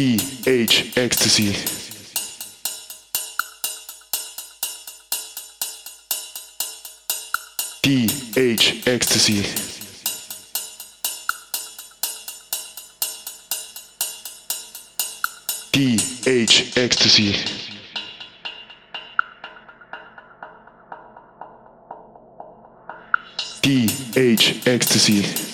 TH Ecstasy. TH Ecstasy. TH Ecstasy. TH Ecstasy.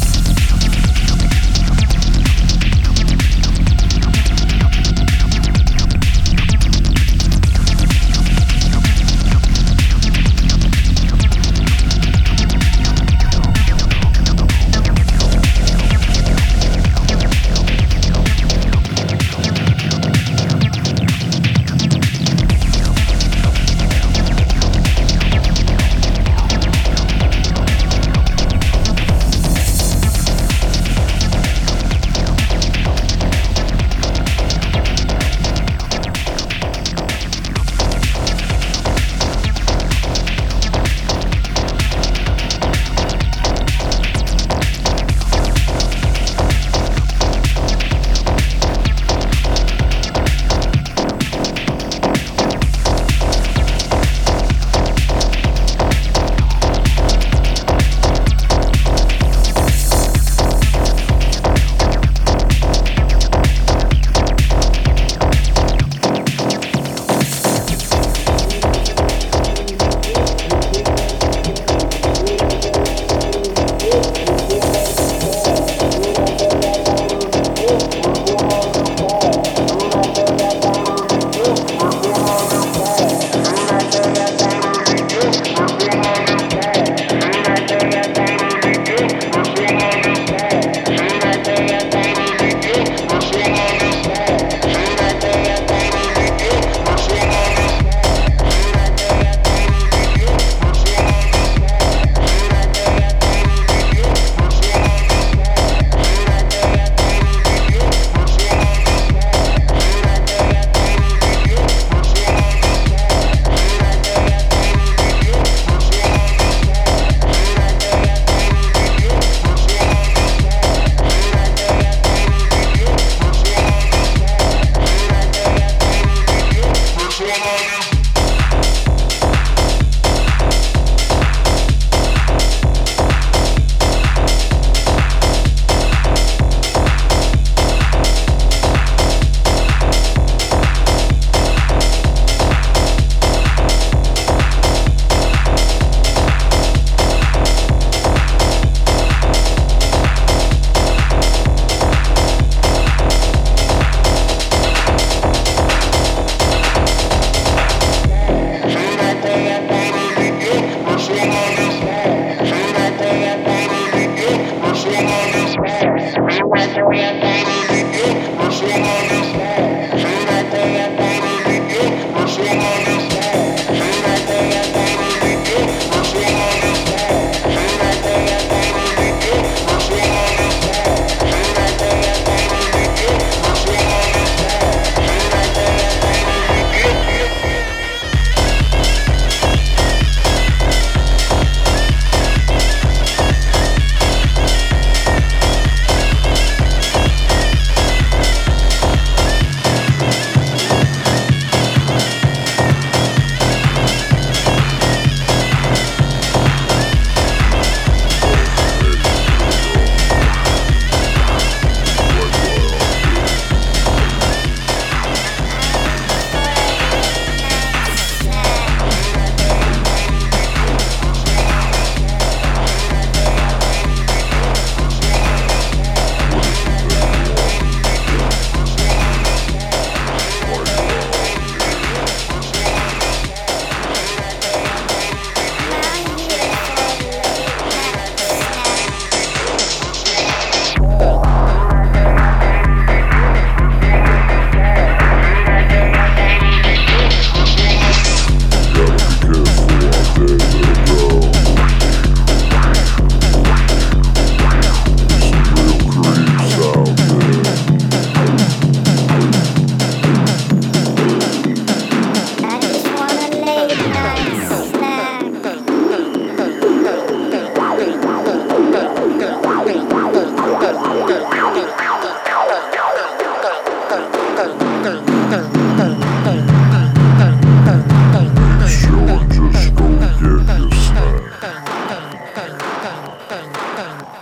house.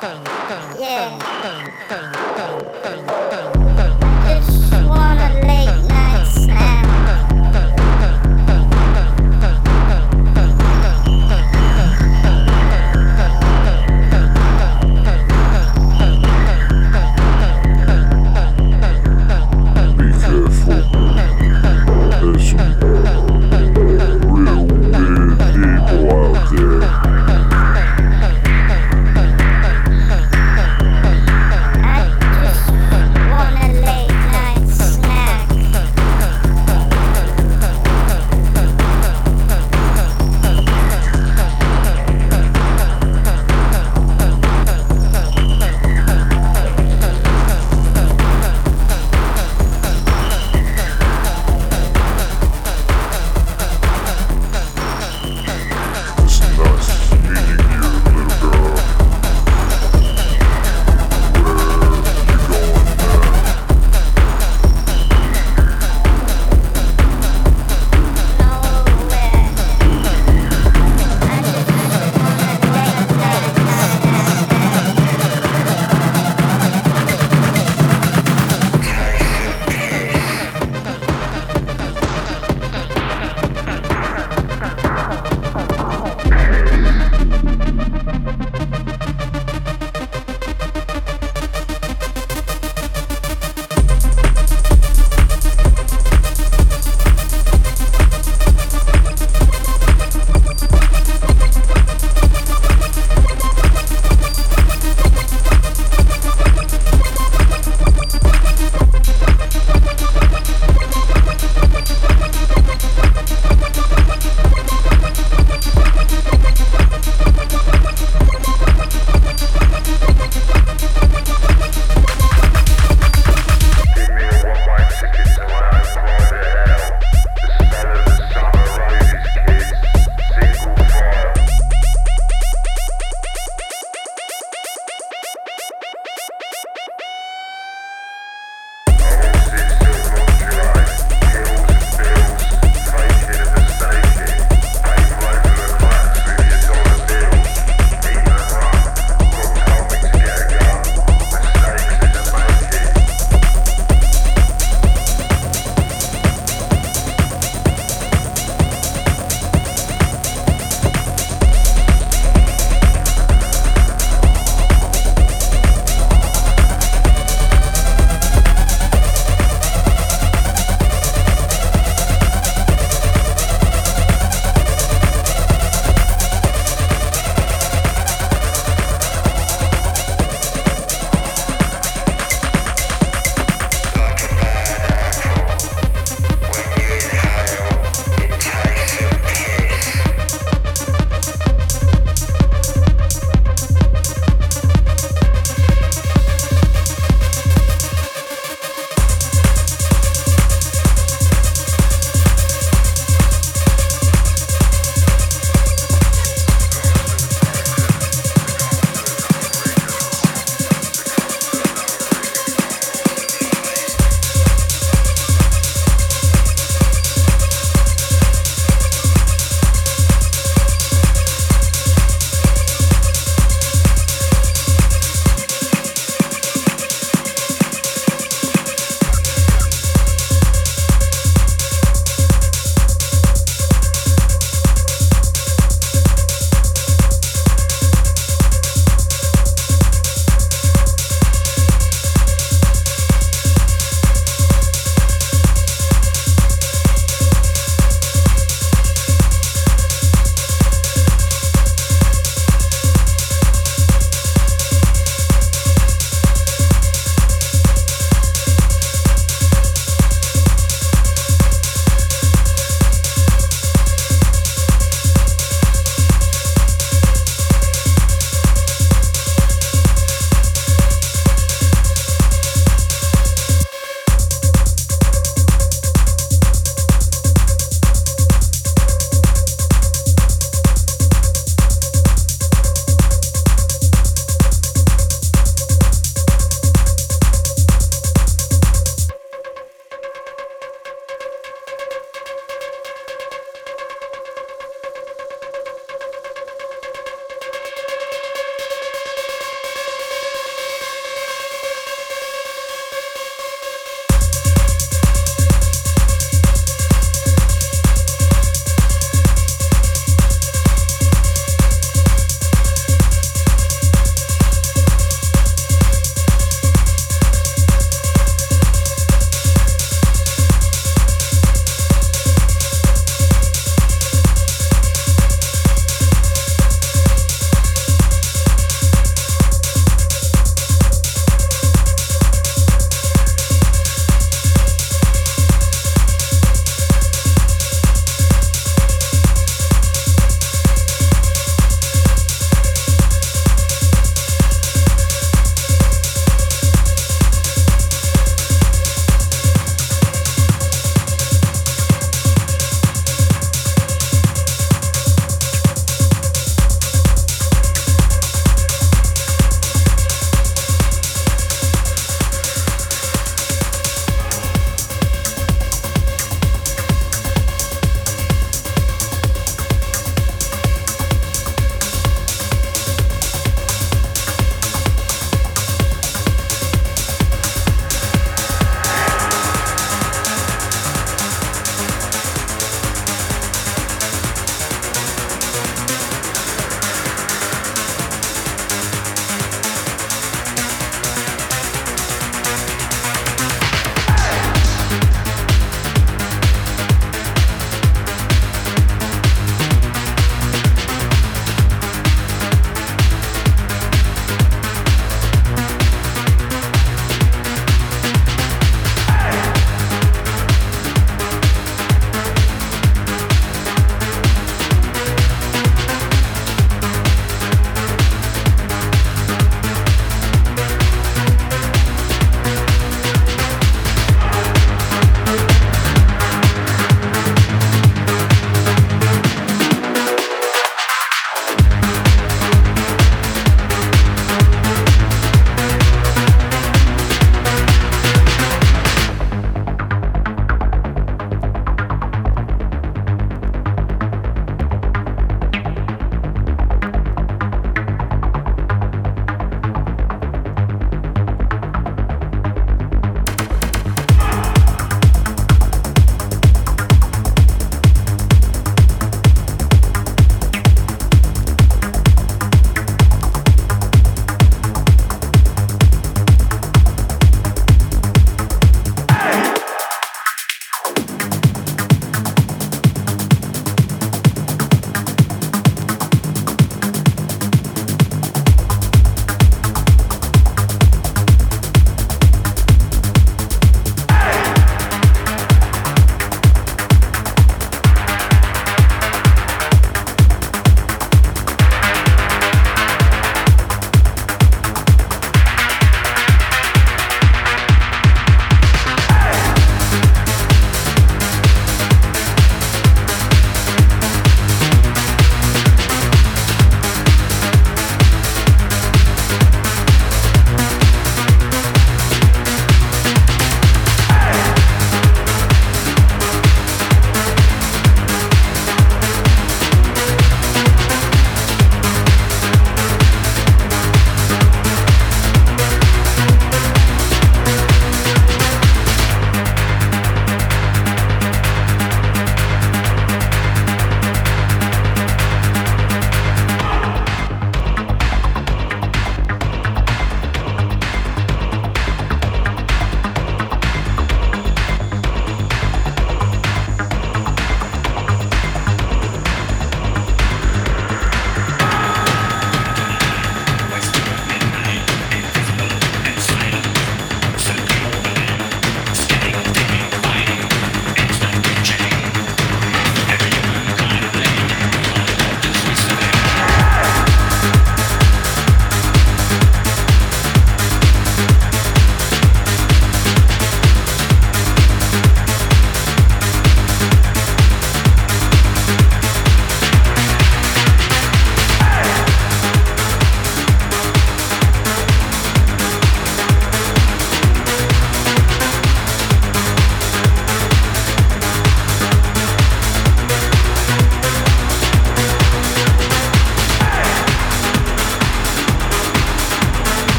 看看看看看看看看